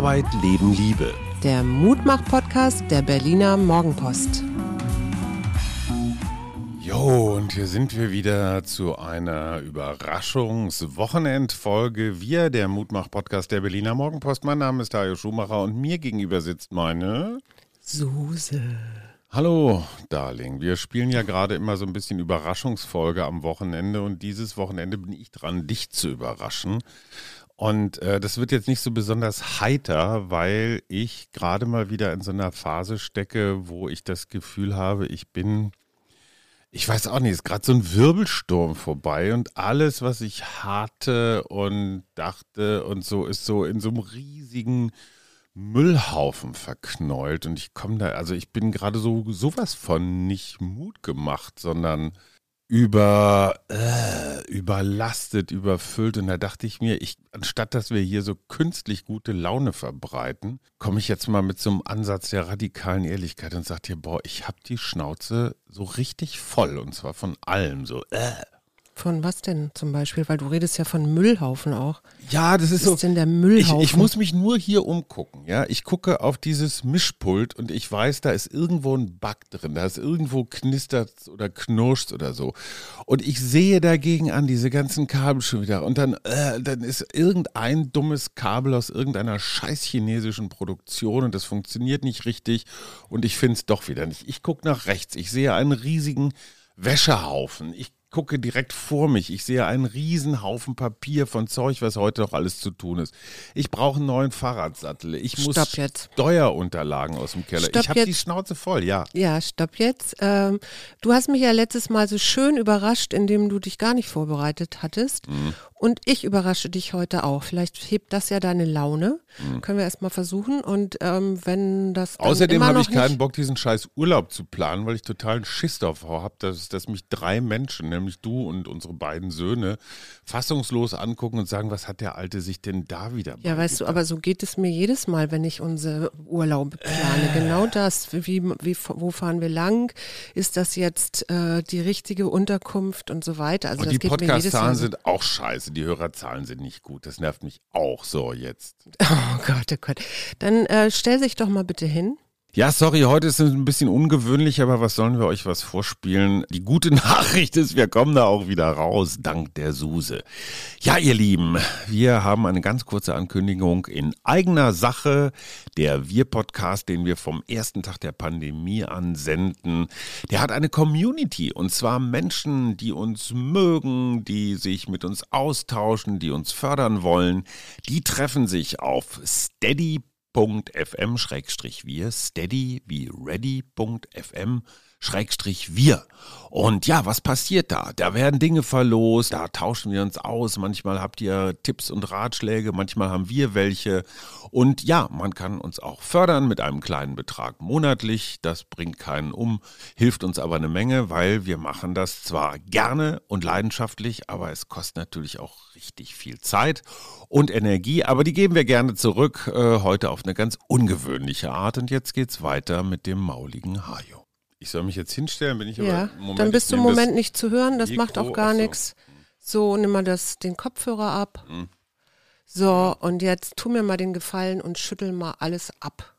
Arbeit, Leben, Liebe. Der Mutmach-Podcast der Berliner Morgenpost. Jo, und hier sind wir wieder zu einer Überraschungswochenendfolge. Wir, der Mutmach-Podcast der Berliner Morgenpost. Mein Name ist Dario Schumacher und mir gegenüber sitzt meine Suse. Hallo, Darling. Wir spielen ja gerade immer so ein bisschen Überraschungsfolge am Wochenende und dieses Wochenende bin ich dran, dich zu überraschen. Und äh, das wird jetzt nicht so besonders heiter, weil ich gerade mal wieder in so einer Phase stecke, wo ich das Gefühl habe, ich bin, ich weiß auch nicht, ist gerade so ein Wirbelsturm vorbei und alles, was ich hatte und dachte und so, ist so in so einem riesigen Müllhaufen verknäult. Und ich komme da, also ich bin gerade so sowas von nicht Mut gemacht, sondern über äh, überlastet, überfüllt. Und da dachte ich mir, ich, anstatt dass wir hier so künstlich gute Laune verbreiten, komme ich jetzt mal mit so einem Ansatz der radikalen Ehrlichkeit und sage dir, boah, ich habe die Schnauze so richtig voll und zwar von allem so. Äh. Von was denn zum Beispiel? Weil du redest ja von Müllhaufen auch. Ja, das ist Was so. ist denn der Müllhaufen? Ich, ich muss mich nur hier umgucken, ja. Ich gucke auf dieses Mischpult und ich weiß, da ist irgendwo ein Bug drin, da ist irgendwo knistert oder knirscht oder so. Und ich sehe dagegen an diese ganzen Kabel schon wieder. Und dann, äh, dann ist irgendein dummes Kabel aus irgendeiner scheiß chinesischen Produktion und das funktioniert nicht richtig und ich finde es doch wieder nicht. Ich gucke nach rechts, ich sehe einen riesigen Wäschehaufen. Ich gucke direkt vor mich. Ich sehe einen riesen Haufen Papier von Zeug, was heute noch alles zu tun ist. Ich brauche einen neuen Fahrradsattel. Ich muss. Steuerunterlagen aus dem Keller. Stopp ich habe die. Schnauze voll, ja. Ja, stopp jetzt. Ähm, du hast mich ja letztes Mal so schön überrascht, indem du dich gar nicht vorbereitet hattest. Mhm. Und ich überrasche dich heute auch. Vielleicht hebt das ja deine Laune. Mhm. Können wir erstmal versuchen. Und ähm, wenn das Außerdem habe ich keinen Bock, diesen scheiß Urlaub zu planen, weil ich totalen Schiss davor habe, dass, dass mich drei Menschen, nämlich du und unsere beiden Söhne, fassungslos angucken und sagen, was hat der Alte sich denn da wieder Ja, weißt du, aber so geht es mir jedes Mal, wenn ich unsere Urlaube plane. Äh. Genau das. Wie, wie, wo fahren wir lang? Ist das jetzt äh, die richtige Unterkunft und so weiter? Also Und das die Podcast-Zahlen sind auch scheiße, die Hörerzahlen sind nicht gut. Das nervt mich auch so jetzt. Oh Gott, oh Gott. Dann äh, stell sich doch mal bitte hin. Ja, sorry, heute ist es ein bisschen ungewöhnlich, aber was sollen wir euch was vorspielen? Die gute Nachricht ist, wir kommen da auch wieder raus, dank der Suse. Ja, ihr Lieben, wir haben eine ganz kurze Ankündigung in eigener Sache. Der Wir-Podcast, den wir vom ersten Tag der Pandemie an senden, der hat eine Community und zwar Menschen, die uns mögen, die sich mit uns austauschen, die uns fördern wollen. Die treffen sich auf steady steady.fm schrägstrich wir, steady wie ready.fm schrägstrich wir. Und ja, was passiert da? Da werden Dinge verlost, da tauschen wir uns aus. Manchmal habt ihr Tipps und Ratschläge, manchmal haben wir welche. Und ja, man kann uns auch fördern mit einem kleinen Betrag monatlich. Das bringt keinen um, hilft uns aber eine Menge, weil wir machen das zwar gerne und leidenschaftlich, aber es kostet natürlich auch richtig viel Zeit und Energie. Aber die geben wir gerne zurück, äh, heute auf eine ganz ungewöhnliche Art. Und jetzt geht's weiter mit dem mauligen Hajo. Ich soll mich jetzt hinstellen, bin ich Ja, aber Moment, dann bist du im Moment nicht zu hören. Das macht Mikro, auch gar so. nichts. So, nimm mal das, den Kopfhörer ab. Hm. So, und jetzt tu mir mal den Gefallen und schüttel mal alles ab.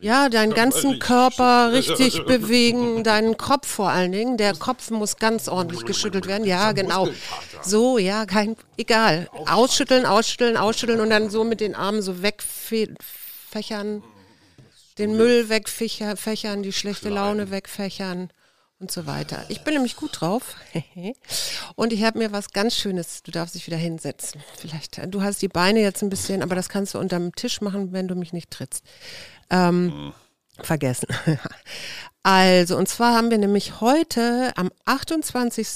Ja, deinen ganzen Körper richtig bewegen, deinen Kopf vor allen Dingen. Der Kopf muss ganz ordentlich geschüttelt werden. Ja, genau. So, ja, kein, egal. Ausschütteln, ausschütteln, ausschütteln und dann so mit den Armen so wegfächern, den Müll wegfächern, die schlechte Laune wegfächern und so weiter. Ich bin nämlich gut drauf. und ich habe mir was ganz Schönes. Du darfst dich wieder hinsetzen. Vielleicht, du hast die Beine jetzt ein bisschen, aber das kannst du unterm Tisch machen, wenn du mich nicht trittst. Ähm, Vergessen. Also, und zwar haben wir nämlich heute am 28.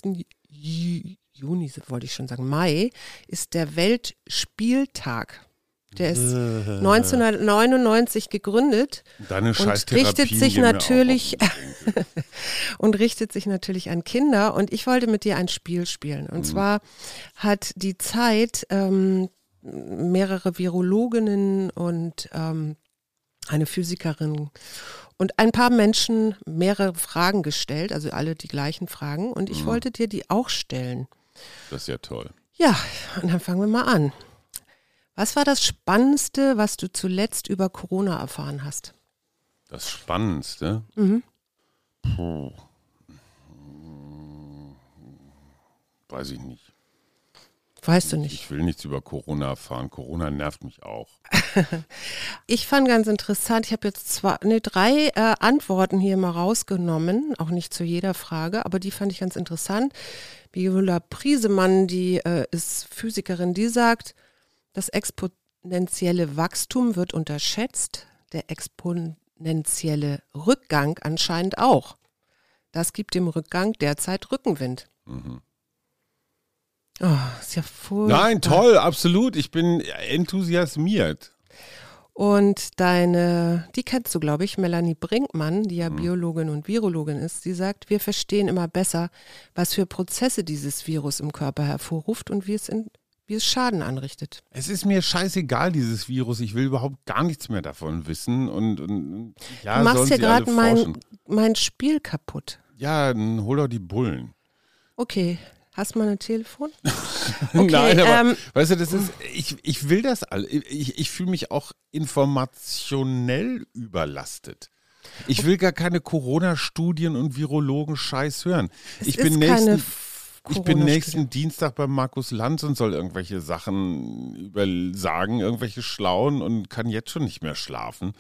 Ju- Juni, wollte ich schon sagen, Mai, ist der Weltspieltag. Der ist 1999 gegründet Deine und richtet sich natürlich und richtet sich natürlich an Kinder. Und ich wollte mit dir ein Spiel spielen. Und zwar hat die Zeit ähm, mehrere Virologinnen und ähm, eine Physikerin und ein paar Menschen mehrere Fragen gestellt, also alle die gleichen Fragen. Und ich wollte dir die auch stellen. Das ist ja toll. Ja, und dann fangen wir mal an. Was war das Spannendste, was du zuletzt über Corona erfahren hast? Das Spannendste? Mhm. Puh. Weiß ich nicht. Weißt du nicht. Ich will nichts über Corona erfahren. Corona nervt mich auch. Ich fand ganz interessant, ich habe jetzt zwei, nee, drei äh, Antworten hier mal rausgenommen, auch nicht zu jeder Frage, aber die fand ich ganz interessant. Viola Priesemann, die äh, ist Physikerin, die sagt, das exponentielle Wachstum wird unterschätzt, der exponentielle Rückgang anscheinend auch. Das gibt dem Rückgang derzeit Rückenwind. Mhm. Oh, ist ja furchtbar. Nein, toll, absolut. Ich bin enthusiasmiert. Und deine, die kennst du, glaube ich, Melanie Brinkmann, die ja Biologin und Virologin ist, sie sagt, wir verstehen immer besser, was für Prozesse dieses Virus im Körper hervorruft und wie es, in, wie es Schaden anrichtet. Es ist mir scheißegal, dieses Virus. Ich will überhaupt gar nichts mehr davon wissen. Und, und ja, du machst ja alle gerade mein, mein Spiel kaputt. Ja, dann hol doch die Bullen. Okay, hast du mal ein Telefon? Nein, aber ähm, weißt du, das ist, ich, ich will das all. Ich, ich fühle mich auch informationell überlastet. Ich will gar keine Corona-Studien und Virologen-Scheiß hören. es ich ist bin keine nächsten, F- ich bin nächsten Dienstag bei Markus Lanz und soll irgendwelche Sachen über sagen, irgendwelche Schlauen und kann jetzt schon nicht mehr schlafen,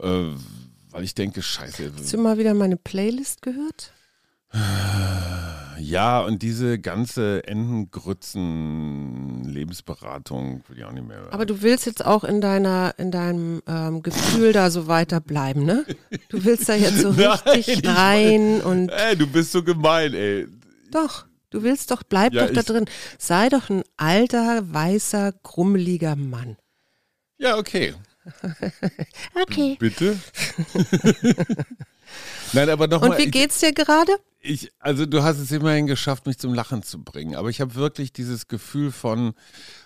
äh, weil ich denke, Scheiße. Hast du mal wieder meine Playlist gehört? Ja, und diese ganze Entengrützen-Lebensberatung will ich auch nicht mehr. Aber du willst jetzt auch in deiner, in deinem ähm, Gefühl da so weiterbleiben, ne? Du willst da jetzt so Nein, richtig ich rein und Ey, du bist so gemein, ey. doch, du willst doch, bleib Ja, doch da ich- drin. Sei doch ein alter, weißer, grummeliger Mann. Ja, okay. Okay. Bitte? Nein, aber Und nochmal. wie geht's dir gerade? Ich, also du hast es immerhin geschafft, mich zum Lachen zu bringen. Aber ich habe wirklich dieses Gefühl von,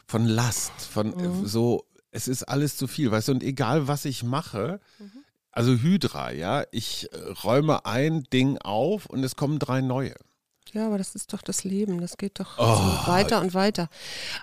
von Last, von Mhm. äh, so, es ist alles zu viel, weißt du, und egal was ich mache, Mhm. also Hydra, ja, ich äh, räume ein Ding auf und es kommen drei neue. Ja, aber das ist doch das Leben. Das geht doch Oh. so weiter und weiter.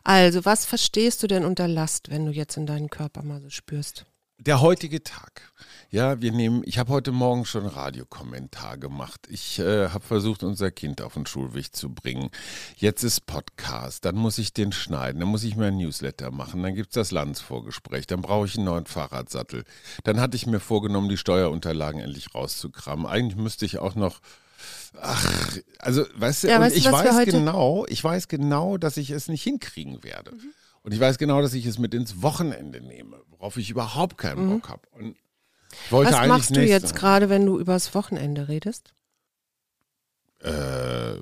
Also, was verstehst du denn unter Last, wenn du jetzt in deinen Körper mal so spürst? Der heutige Tag. Ja, wir nehmen, ich habe heute Morgen schon Radiokommentar gemacht. Ich äh, habe versucht, unser Kind auf den Schulweg zu bringen. Jetzt ist Podcast, dann muss ich den schneiden, dann muss ich mir ein Newsletter machen, dann gibt's das Landsvorgespräch, dann brauche ich einen neuen Fahrradsattel. Dann hatte ich mir vorgenommen, die Steuerunterlagen endlich rauszukramen. Eigentlich müsste ich auch noch Ach, also weißt du, Ja, weißt du, ich weiß genau, ich weiß genau, dass ich es nicht hinkriegen werde. Mhm. Und ich weiß genau, dass ich es mit ins Wochenende nehme, worauf ich überhaupt keinen Bock habe. Und ich wollte Mhm. Was machst du jetzt gerade, wenn du übers Wochenende redest? Äh,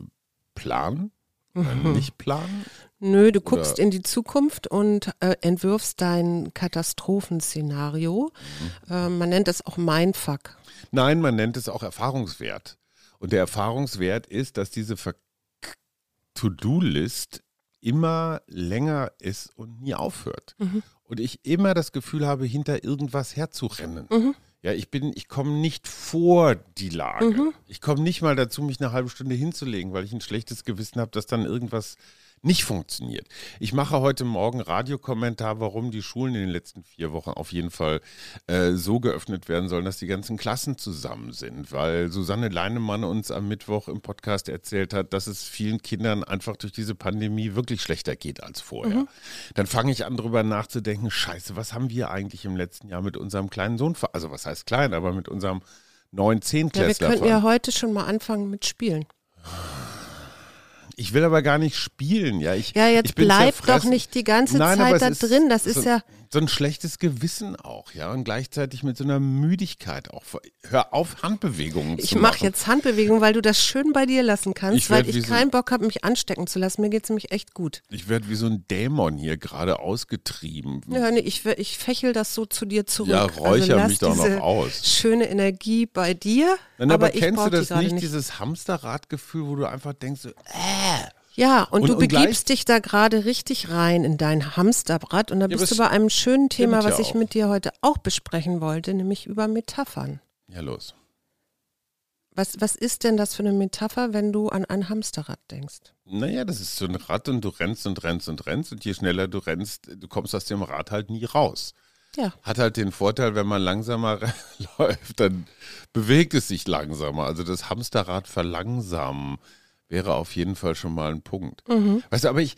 planen? Äh, Mhm. nicht planen? Nö, du guckst Oder- in die Zukunft und äh, entwirfst dein Katastrophenszenario. Mhm. Äh, man nennt das auch Mindfuck. Nein, man nennt es auch Erfahrungswert. Und der Erfahrungswert ist, dass diese To-Do-List immer länger ist und nie aufhört. Mhm. Und ich immer das Gefühl habe, hinter irgendwas herzurennen. Mhm. Ja, ich bin, ich komme nicht vor die Lage. Mhm. Ich komme nicht mal dazu, mich eine halbe Stunde hinzulegen, weil ich ein schlechtes Gewissen habe, dass dann irgendwas nicht funktioniert. Ich mache heute Morgen Radiokommentar, warum die Schulen in den letzten vier Wochen auf jeden Fall äh, so geöffnet werden sollen, dass die ganzen Klassen zusammen sind, weil Susanne Leinemann uns am Mittwoch im Podcast erzählt hat, dass es vielen Kindern einfach durch diese Pandemie wirklich schlechter geht als vorher. Dann fange ich an, drüber nachzudenken, scheiße, was haben wir eigentlich im letzten Jahr mit unserem kleinen Sohn, also was heißt klein, aber mit unserem neun Ja, wir könnten ja heute schon mal anfangen mit Spielen. Ich will aber gar nicht spielen, ja. Ich, Ja, jetzt ich bleib doch nicht die ganze Nein, Zeit da drin. Das so, ist ja. So ein schlechtes Gewissen auch, ja. Und gleichzeitig mit so einer Müdigkeit auch. Hör auf, Handbewegungen Ich zu machen. mache jetzt Handbewegungen, weil du das schön bei dir lassen kannst, Ich weil ich wie so- keinen Bock habe, mich anstecken zu lassen. Mir geht es nämlich echt gut. Ich werde wie so ein Dämon hier gerade ausgetrieben. Ja, nee, ich, ich fächel das so zu dir zurück. Ja, räucher lass mich doch noch aus. Schöne Energie bei dir. Nein, aber, aber ich kennst du das nicht, nicht. dieses Hamsterradgefühl, wo du einfach denkst, so, äh, Ja, und, Und- du und begibst gleich- dich da gerade richtig rein in dein Hamsterrad und da bist du bei einem schönen Thema, was ich auch. mit dir heute auch besprechen wollte, nämlich über Metaphern. ja los. Was, was ist denn das für eine Metapher, wenn du an ein Hamsterrad denkst? Naja, das ist so ein Rad und du rennst und rennst und rennst und je schneller du rennst, du kommst aus dem Rad halt nie raus. Ja. Hat halt den Vorteil, wenn man langsamer läuft, dann bewegt es sich langsamer. Also das Hamsterrad verlangsamen wäre auf jeden Fall schon mal ein Punkt. Mhm. Weißt du, aber ich,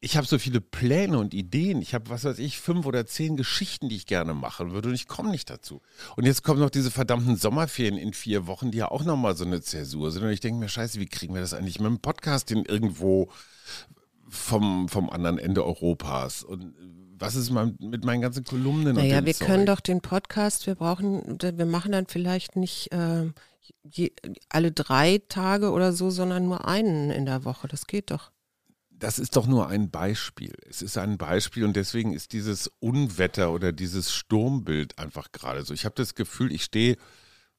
ich habe so viele Pläne und Ideen. Ich habe, was weiß ich, fünf oder zehn Geschichten, die ich gerne machen würde und ich komme nicht dazu. Und jetzt kommen noch diese verdammten Sommerferien in vier Wochen, die ja auch nochmal so eine Zäsur sind. Und ich denke mir, scheiße, wie kriegen wir das eigentlich mit dem Podcast den irgendwo vom, vom anderen Ende Europas? Und was ist mit meinen ganzen Kolumnen? Naja, wir Zeug? können doch den Podcast, wir brauchen, wir machen dann vielleicht nicht äh, je, alle drei Tage oder so, sondern nur einen in der Woche. Das geht doch das ist doch nur ein Beispiel. Es ist ein Beispiel und deswegen ist dieses Unwetter oder dieses Sturmbild einfach gerade so. Ich habe das Gefühl, ich stehe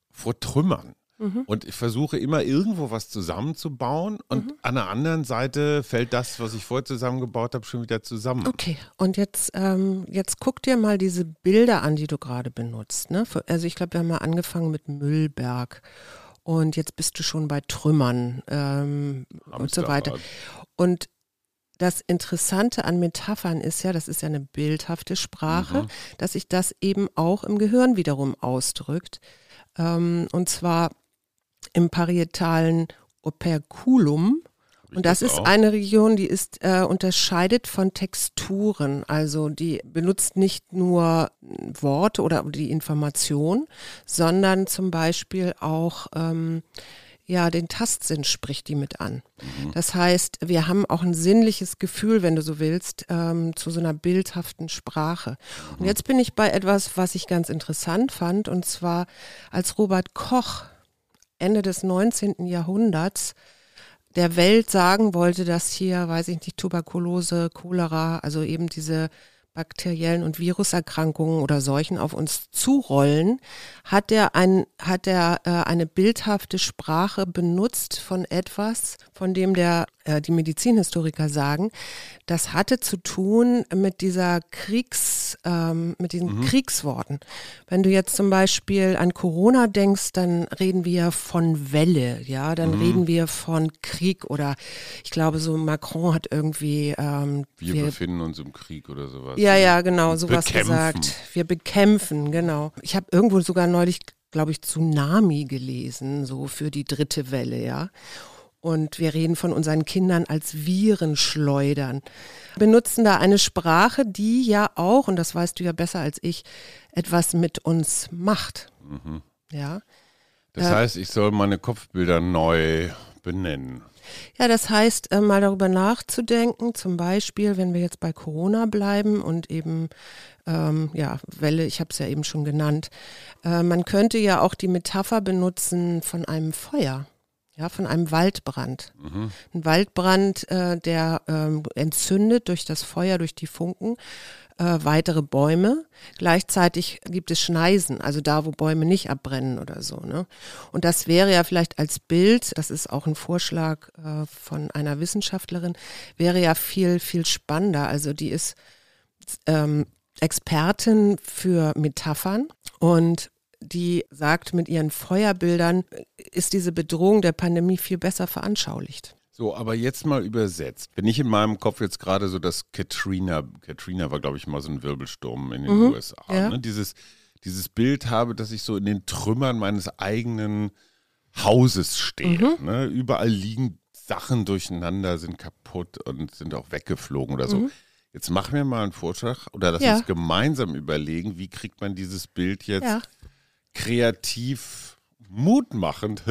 vor Trümmern. Mhm. Und ich versuche immer irgendwo was zusammenzubauen und mhm. an der anderen Seite fällt das, was ich vorher zusammengebaut habe, schon wieder zusammen. Okay, und jetzt, ähm, jetzt guck dir mal diese Bilder an, die du gerade benutzt. Ne? Also ich glaube, wir haben mal angefangen mit Müllberg und jetzt bist du schon bei Trümmern ähm, und so weiter. Und das Interessante an Metaphern ist ja, das ist ja eine bildhafte Sprache, mhm. dass sich das eben auch im Gehirn wiederum ausdrückt. Ähm, und zwar im parietalen Operculum. Und das, das ist eine Region, die ist äh, unterscheidet von Texturen. Also die benutzt nicht nur Worte oder die Information, sondern zum Beispiel auch ähm, ja, den Tastsinn spricht die mit an. Mhm. Das heißt, wir haben auch ein sinnliches Gefühl, wenn du so willst, ähm, zu so einer bildhaften Sprache. Mhm. Und jetzt bin ich bei etwas, was ich ganz interessant fand, und zwar als Robert Koch Ende des 19. Jahrhunderts der Welt sagen wollte, dass hier, weiß ich nicht, Tuberkulose, Cholera, also eben diese bakteriellen und Viruserkrankungen oder Seuchen auf uns zurollen, hat er, ein, hat er äh, eine bildhafte Sprache benutzt von etwas, von dem der, äh, die Medizinhistoriker sagen, das hatte zu tun mit dieser Kriegs, ähm, mit diesen mhm. Kriegsworten. Wenn du jetzt zum Beispiel an Corona denkst, dann reden wir von Welle, ja, dann mhm. reden wir von Krieg oder ich glaube so Macron hat irgendwie ähm, wir, wir befinden uns im Krieg oder sowas. Ja, ja, genau, sowas bekämpfen. gesagt. Wir bekämpfen, genau. Ich habe irgendwo sogar neulich, glaube ich, Tsunami gelesen, so für die dritte Welle, ja. Und wir reden von unseren Kindern als Virenschleudern. Wir benutzen da eine Sprache, die ja auch, und das weißt du ja besser als ich, etwas mit uns macht. Mhm. Ja. Das äh, heißt, ich soll meine Kopfbilder neu benennen. Ja, das heißt, äh, mal darüber nachzudenken, zum Beispiel, wenn wir jetzt bei Corona bleiben und eben, ähm, ja, Welle, ich habe es ja eben schon genannt, äh, man könnte ja auch die Metapher benutzen von einem Feuer. Ja, von einem Waldbrand. Mhm. Ein Waldbrand, äh, der ähm, entzündet durch das Feuer, durch die Funken äh, weitere Bäume. Gleichzeitig gibt es Schneisen, also da, wo Bäume nicht abbrennen oder so. Ne? Und das wäre ja vielleicht als Bild, das ist auch ein Vorschlag äh, von einer Wissenschaftlerin, wäre ja viel, viel spannender. Also die ist ähm, Expertin für Metaphern und die sagt, mit ihren Feuerbildern ist diese Bedrohung der Pandemie viel besser veranschaulicht. So, aber jetzt mal übersetzt. Wenn ich in meinem Kopf jetzt gerade so das Katrina, Katrina war glaube ich mal so ein Wirbelsturm in den mhm, USA, ja. ne? dieses, dieses Bild habe, dass ich so in den Trümmern meines eigenen Hauses stehe. Mhm. Ne? Überall liegen Sachen durcheinander, sind kaputt und sind auch weggeflogen oder so. Mhm. Jetzt mach mir mal einen Vorschlag oder lass ja. uns gemeinsam überlegen, wie kriegt man dieses Bild jetzt ja. Kreativ mutmachend.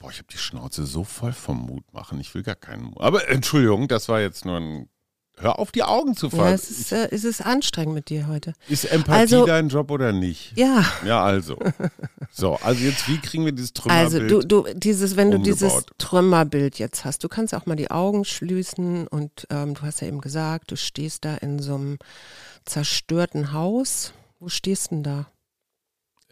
Boah, ich habe die Schnauze so voll vom Mut machen. Ich will gar keinen Mut. Aber Entschuldigung, das war jetzt nur ein. Hör auf, die Augen zu fallen. Ja, es ist, äh, es ist anstrengend mit dir heute. Ist Empathie also, dein Job oder nicht? Ja. Ja, also. So, also jetzt, wie kriegen wir dieses Trümmerbild? Also, du, du, dieses, wenn umgebaut? du dieses Trümmerbild jetzt hast, du kannst auch mal die Augen schließen und ähm, du hast ja eben gesagt, du stehst da in so einem zerstörten Haus. Wo stehst du denn da?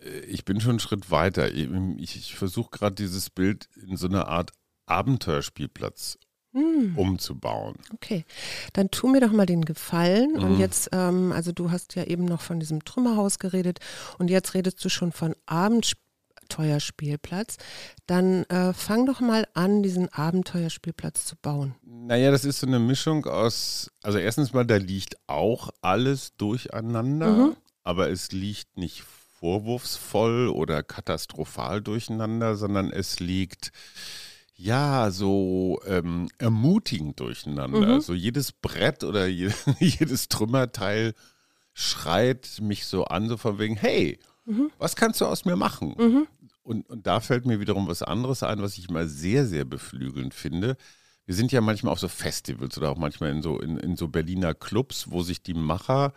Äh, ich bin schon einen Schritt weiter. Ich, ich versuche gerade dieses Bild in so eine Art Abenteuerspielplatz hm. umzubauen. Okay, dann tu mir doch mal den Gefallen. Mhm. Und jetzt, ähm, also du hast ja eben noch von diesem Trümmerhaus geredet und jetzt redest du schon von Abenteuerspielplatz. Dann äh, fang doch mal an, diesen Abenteuerspielplatz zu bauen. Naja, das ist so eine Mischung aus, also erstens mal, da liegt auch alles durcheinander, Mhm. aber es liegt nicht vorwurfsvoll oder katastrophal durcheinander, sondern es liegt ja so ähm, ermutigend durcheinander. Mhm. So jedes Brett oder je, jedes Trümmerteil schreit mich so an, so von wegen, hey, Mhm. was kannst du aus mir machen? Und, und da fällt mir wiederum was anderes ein, was ich mal sehr, sehr beflügelnd finde. Wir sind ja manchmal auf so Festivals oder auch manchmal in so, in, in so Berliner Clubs, wo sich die Macher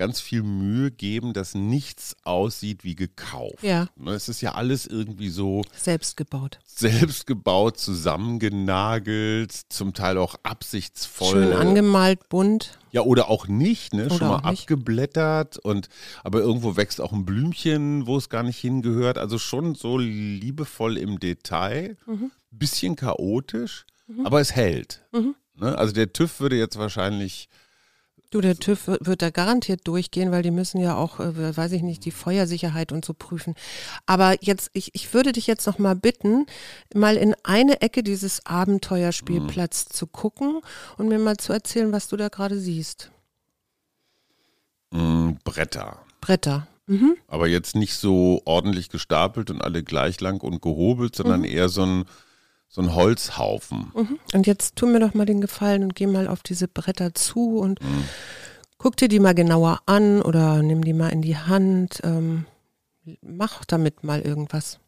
ganz viel Mühe geben, dass nichts aussieht wie gekauft. Ja. Ne, Es ist ja alles irgendwie so Selbst gebaut. selbst gebaut, zusammengenagelt, zum Teil auch absichtsvoll. Schön angemalt, bunt. Ja, oder auch nicht, ne? Oder Schon mal abgeblättert und aber irgendwo wächst auch ein Blümchen, wo es gar nicht hingehört. Also schon so liebevoll im Detail, Mhm. bisschen chaotisch, aber es hält. Ne? Also der TÜV würde jetzt wahrscheinlich, Du, der TÜV wird, da garantiert durchgehen, weil die müssen ja auch, äh, weiß ich nicht, die Feuersicherheit und so prüfen. Aber jetzt, ich, ich würde dich jetzt noch mal bitten, mal in eine Ecke dieses Abenteuerspielplatz zu gucken und mir mal zu erzählen, was du da gerade siehst. mh, Bretter. Bretter. Mhm. Aber jetzt nicht so ordentlich gestapelt und alle gleich lang und gehobelt, sondern eher so ein, so ein Holzhaufen. Mhm. Und jetzt tu mir doch mal den Gefallen und geh mal auf diese Bretter zu und guck dir die mal genauer an oder nimm die mal in die Hand. Ähm, mach damit mal irgendwas.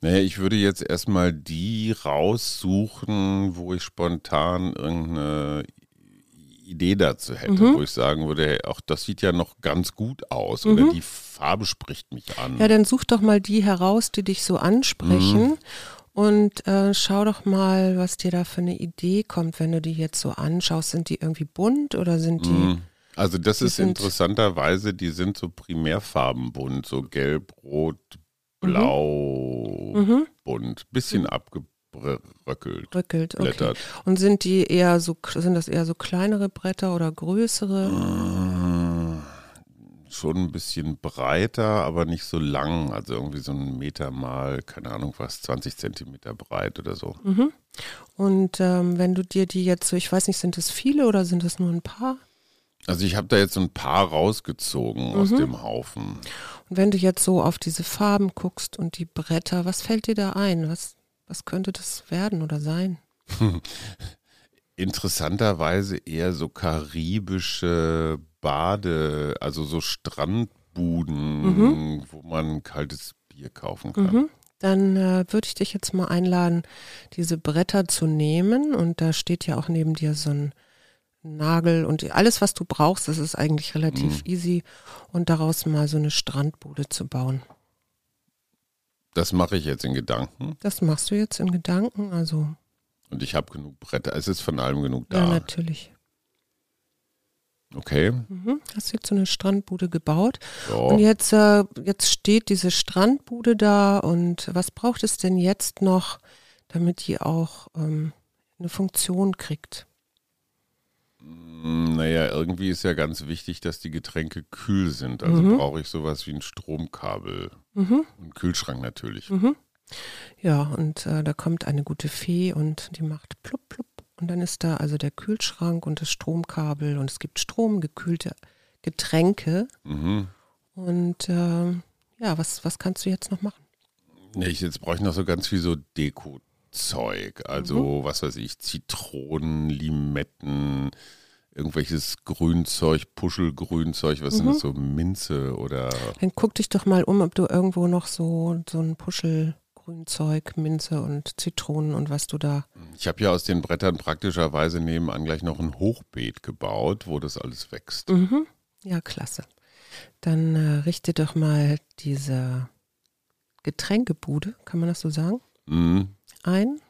Naja, ich würde jetzt erstmal die raussuchen, wo ich spontan irgendeine Idee dazu hätte, Mhm. wo ich sagen würde, hey, auch das sieht ja noch ganz gut aus oder die Farbe spricht mich an. Mhm. Ja, dann such doch mal die heraus, die dich so ansprechen. Mhm. Und äh, schau doch mal, was dir da für eine Idee kommt, wenn du die jetzt so anschaust. Sind die irgendwie bunt oder sind die. Mhm. Also das Die ist interessanterweise, die sind so primärfarbenbunt, so gelb, rot, blau, Mhm. bunt, bisschen abgeröckelt. Rückelt, okay. Blättert. Und sind die eher so, sind das eher so kleinere Bretter oder größere? Äh, Schon ein bisschen breiter, aber nicht so lang. Also irgendwie so ein Meter mal, keine Ahnung was, 20 Zentimeter breit oder so. Mhm. Und ähm, wenn du dir die jetzt so, ich weiß nicht, sind es viele oder sind es nur ein paar? Also ich habe da jetzt so ein paar rausgezogen aus Mhm. dem Haufen. Und wenn du jetzt so auf diese Farben guckst und die Bretter, was fällt dir da ein? Was, was könnte das werden oder sein? Interessanterweise eher so karibische Bade, also so Strandbuden, wo man kaltes Bier kaufen kann. Mhm. Dann äh, würde ich dich jetzt mal einladen, diese Bretter zu nehmen. Und da steht ja auch neben dir so ein Nagel und alles, was du brauchst, das ist eigentlich relativ easy. Und daraus mal so eine Strandbude zu bauen. Das mache ich jetzt in Gedanken Das machst du jetzt in Gedanken. Also, und ich habe genug Bretter. Es ist von allem genug ja, da. natürlich. Okay. Mhm. Hast jetzt so eine Strandbude gebaut. Ja. Und jetzt, äh, jetzt steht diese Strandbude da. Und was braucht es denn jetzt noch, damit die auch ähm, eine Funktion kriegt? Mm, Naja, irgendwie ist ja ganz wichtig, dass die Getränke kühl sind. Also Mhm. brauche ich sowas wie ein Stromkabel. Mhm. Einen Kühlschrank natürlich. Mhm. Ja, und äh, da kommt eine gute Fee und die macht plupp, plupp. Und dann ist da also der Kühlschrank und das Stromkabel und es gibt Strom, gekühlte Getränke. Mhm. Und äh, ja, was, was kannst du jetzt noch machen? Nee, ich, jetzt brauche ich noch so ganz viel so Deko-Zeug. Also, Mhm. was weiß ich, Zitronen, Limetten, irgendwelches Grünzeug, Puschelgrünzeug, was sind Mhm. das so, Minze oder. Dann guck dich doch mal um, ob du irgendwo noch so, so ein Puschelgrünzeug, Minze und Zitronen und was du da. Ich habe ja aus den Brettern praktischerweise nebenan gleich noch ein Hochbeet gebaut, wo das alles wächst. Mhm. Ja, klasse. Dann äh, richte doch mal diese Getränkebude, kann man das so sagen, Mhm. ein.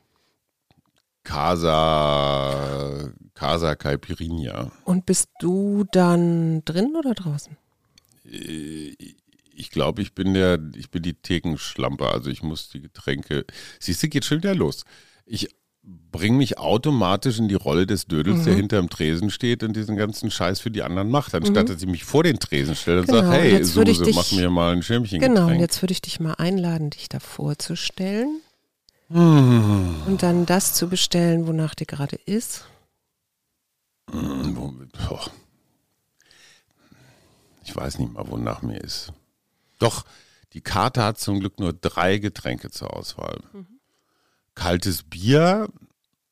Casa, Casa Caipirinha. Und bist du dann drin oder draußen? Ich glaube, ich bin der, ich bin die Thekenschlampe. Also ich muss die Getränke. Siehst du, geht schon wieder los. Ich bringe mich automatisch in die Rolle des Dödels, mhm. der hinterm Tresen steht und diesen ganzen Scheiß für die anderen macht, anstatt mhm. dass ich mich vor den Tresen stelle und genau. sage, hey, Suse, dich, mach mir mal ein Schirmchen Genau, und jetzt würde ich dich mal einladen, dich da vorzustellen mhm. und dann das zu bestellen, wonach dir gerade ist. Mhm, ich weiß nicht mal, wonach mir ist. Doch, die Karte hat zum Glück nur drei Getränke zur Auswahl. Mhm. Kaltes Bier,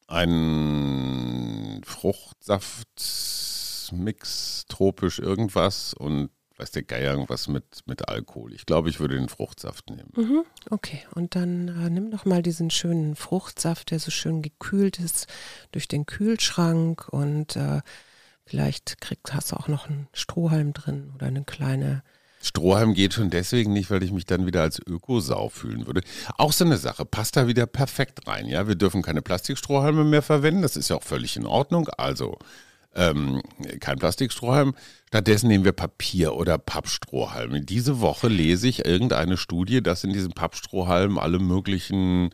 ein Fruchtsaftmix, tropisch irgendwas und weiß der Geier irgendwas mit, mit Alkohol. Ich glaube, ich würde den Fruchtsaft nehmen. Mhm, okay, und dann äh, nimm doch mal diesen schönen Fruchtsaft, der so schön gekühlt ist durch den Kühlschrank und äh, vielleicht kriegst, hast du auch noch einen Strohhalm drin oder eine kleine Strohhalm geht schon deswegen nicht, weil ich mich dann wieder als Ökosau fühlen würde. Auch so eine Sache, passt da wieder perfekt rein. Ja, wir dürfen keine Plastikstrohhalme mehr verwenden, das ist ja auch völlig in Ordnung. Also ähm, kein Plastikstrohhalm. Stattdessen nehmen wir Papier oder Pappstrohhalme. Diese Woche lese ich irgendeine Studie, dass in diesem Pappstrohhalm alle möglichen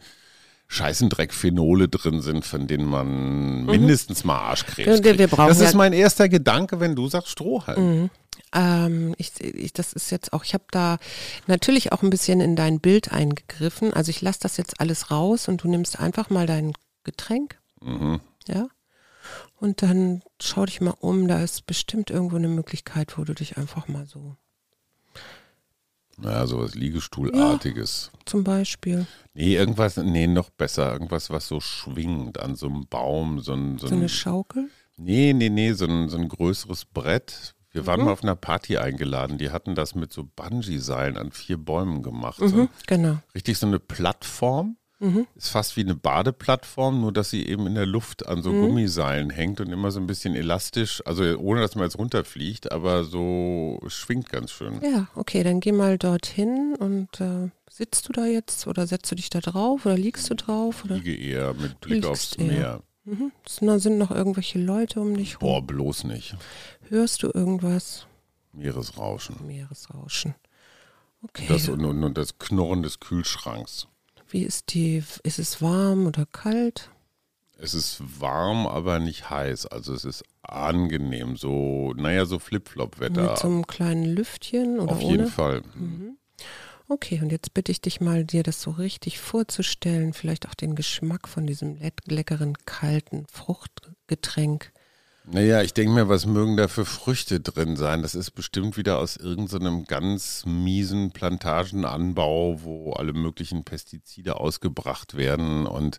Scheißendreckphenole drin sind, von denen man mhm. mindestens mal Arschkrebs kriegt. Wir, wir das ist mein erster Gedanke, wenn du sagst Strohhalm. Mhm. Ähm, ich, ich, das ist jetzt auch, ich habe da natürlich auch ein bisschen in dein Bild eingegriffen. Also ich lasse das jetzt alles raus und du nimmst einfach mal dein Getränk. Mhm. Ja. Und dann schau dich mal um, da ist bestimmt irgendwo eine Möglichkeit, wo du dich einfach mal so. Naja, sowas Liegestuhlartiges. Ja, zum Beispiel. Nee, irgendwas, nee, noch besser. Irgendwas, was so schwingt an so einem Baum. So, ein, so, so eine Schaukel? Nee, nee, nee, so ein, so ein größeres Brett, wir waren mhm. mal auf einer Party eingeladen, die hatten das mit so Bungee-Seilen an vier Bäumen gemacht. Mhm, so. Genau. Richtig so eine Plattform. Mhm. Ist fast wie eine Badeplattform, nur dass sie eben in der Luft an so mhm. Gummiseilen hängt und immer so ein bisschen elastisch, also ohne dass man jetzt runterfliegt, aber so schwingt ganz schön. Ja, okay, dann geh mal dorthin und äh, sitzt du da jetzt oder setzt du dich da drauf oder liegst du drauf? Oder? Ich liege eher mit Blick aufs eher. Mhm. Sind noch irgendwelche Leute um dich rum? Boah, bloß nicht. Hörst du irgendwas? Meeresrauschen. Meeresrauschen. Okay. Das, und, und, und das Knurren des Kühlschranks. Wie ist die, ist es warm oder kalt? Es ist warm, aber nicht heiß. Also es ist angenehm. So, naja, so Flip-Flop-Wetter. Mit so einem kleinen Lüftchen oder Auf ohne? jeden Fall. Mhm. Okay, und jetzt bitte ich dich mal, dir das so richtig vorzustellen, vielleicht auch den Geschmack von diesem leckeren, kalten Fruchtgetränk. Naja, ich denke mir, was mögen da für Früchte drin sein? Das ist bestimmt wieder aus irgendeinem so ganz miesen Plantagenanbau, wo alle möglichen Pestizide ausgebracht werden und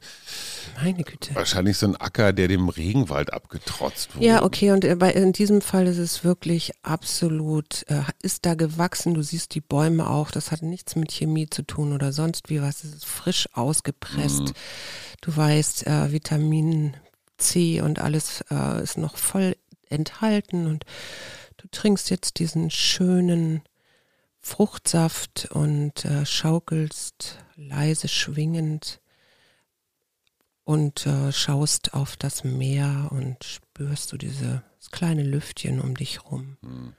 meine Güte. Wahrscheinlich so ein Acker, der dem Regenwald abgetrotzt wurde. Ja, okay, und in diesem Fall ist es wirklich absolut, äh, ist da gewachsen, du siehst die Bäume auch, das hat nichts mit Chemie zu tun oder sonst wie was, es ist frisch ausgepresst. Mhm. Du weißt, äh, Vitamin C und alles äh, ist noch voll enthalten und du trinkst jetzt diesen schönen Fruchtsaft und äh, schaukelst leise schwingend und äh, schaust auf das Meer und spürst du dieses kleine Lüftchen um dich rum. Mhm.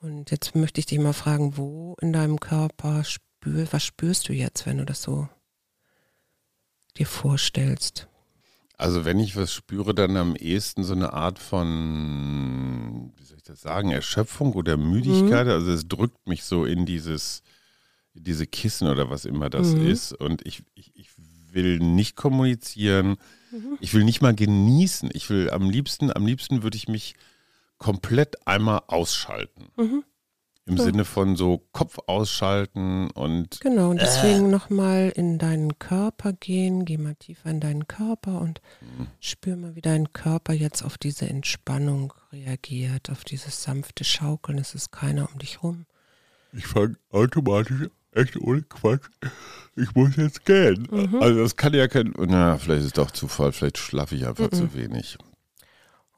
Und jetzt möchte ich dich mal fragen, wo in deinem Körper spür, was spürst du jetzt, wenn du das so dir vorstellst? Also wenn ich was spüre, dann am ehesten so eine Art von, wie soll ich das sagen, Erschöpfung oder Müdigkeit. Mhm. Also es drückt mich so in dieses, diese Kissen oder was immer das mhm. ist. Und ich, ich, ich will nicht kommunizieren. Mhm. Ich will nicht mal genießen. Ich will am liebsten, am liebsten würde ich mich komplett einmal ausschalten. Im so. Sinne von so Kopf ausschalten und. Genau, und deswegen äh. nochmal in deinen Körper gehen, geh mal tiefer in deinen Körper und mhm. spür mal, wie dein Körper jetzt auf diese Entspannung reagiert, auf dieses sanfte Schaukeln. Es ist keiner um dich rum. Ich fange automatisch, echt ohne Quatsch, ich muss jetzt gehen. Mhm. Also das kann ja kein, na, vielleicht ist es doch Zufall, vielleicht schlafe ich einfach mhm. zu wenig.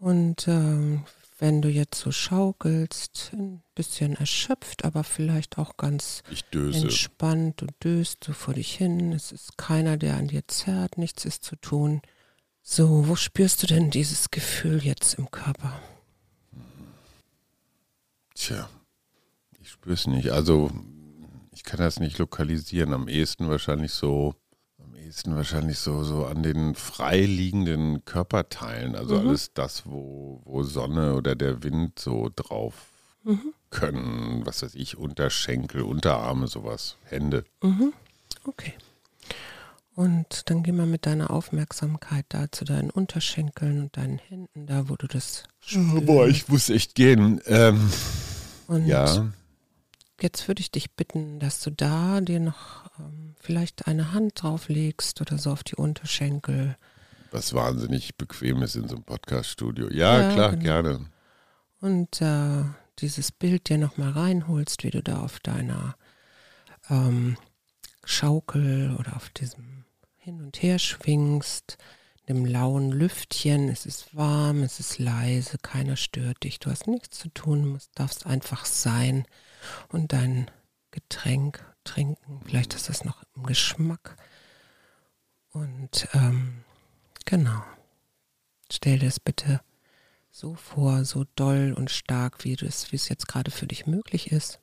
Und ähm, wenn du jetzt so schaukelst, ein bisschen erschöpft, aber vielleicht auch ganz entspannt, du döst so vor dich hin, es ist keiner, der an dir zerrt, nichts ist zu tun. So, wo spürst du denn dieses Gefühl jetzt im Körper? Tja, ich spüre es nicht. Also, ich kann das nicht lokalisieren. Am ehesten wahrscheinlich so, am liegsten wahrscheinlich so, so an den freiliegenden Körperteilen, also mhm. alles das, wo, wo Sonne oder der Wind so drauf mhm. können, was weiß ich, Unterschenkel, Unterarme, sowas, Hände. Mhm. Okay. Und dann geh mal mit deiner Aufmerksamkeit da zu deinen Unterschenkeln und deinen Händen, da wo du das spürst. Boah, ich muss echt gehen. Ähm, und ja. Jetzt würde ich dich bitten, dass du da dir noch ähm, vielleicht eine Hand drauflegst oder so auf die Unterschenkel. Was wahnsinnig bequem ist in so einem Podcast-Studio. Ja, ja, klar, genau. gerne. Und äh, dieses Bild dir nochmal reinholst, wie du da auf deiner ähm, Schaukel oder auf diesem hin und her schwingst, in dem lauen Lüftchen. Es ist warm, es ist leise, keiner stört dich. Du hast nichts zu tun, du darfst einfach sein und dein Getränk trinken. Vielleicht ist das noch im Geschmack. Und ähm, genau, stell dir es bitte so vor, so doll und stark, wie es, wie es jetzt gerade für dich möglich ist.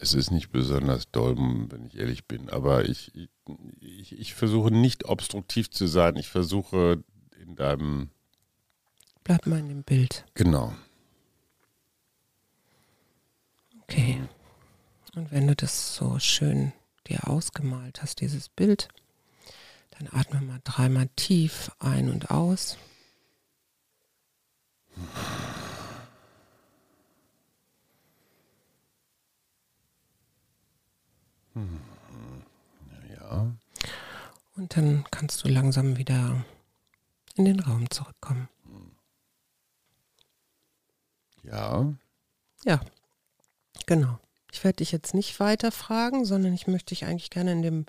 Es ist nicht besonders doll, wenn ich ehrlich bin, aber ich, ich, ich versuche nicht obstruktiv zu sein. Ich versuche in deinem. Bleib mal in dem Bild. Genau. Okay. Und wenn du das so schön dir ausgemalt hast, dieses Bild, dann atme mal dreimal tief ein und aus. Ja. Und dann kannst du langsam wieder in den Raum zurückkommen. Ja. Ja, genau. Ich werde dich jetzt nicht weiter fragen, sondern ich möchte dich eigentlich gerne in dem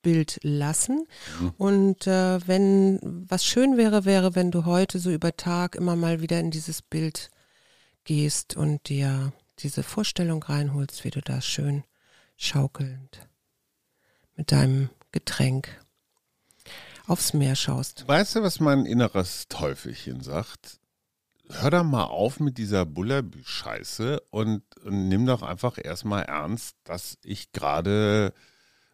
Bild lassen. Mhm. Und äh, wenn was schön wäre, wäre, wenn du heute so über Tag immer mal wieder in dieses Bild gehst und dir diese Vorstellung reinholst, wie du da schön schaukelnd mit deinem Getränk aufs Meer schaust. Weißt du, was mein inneres Teufelchen sagt? Hör doch mal auf mit dieser Bullabü-Scheiße und, und nimm doch einfach erstmal ernst, dass ich gerade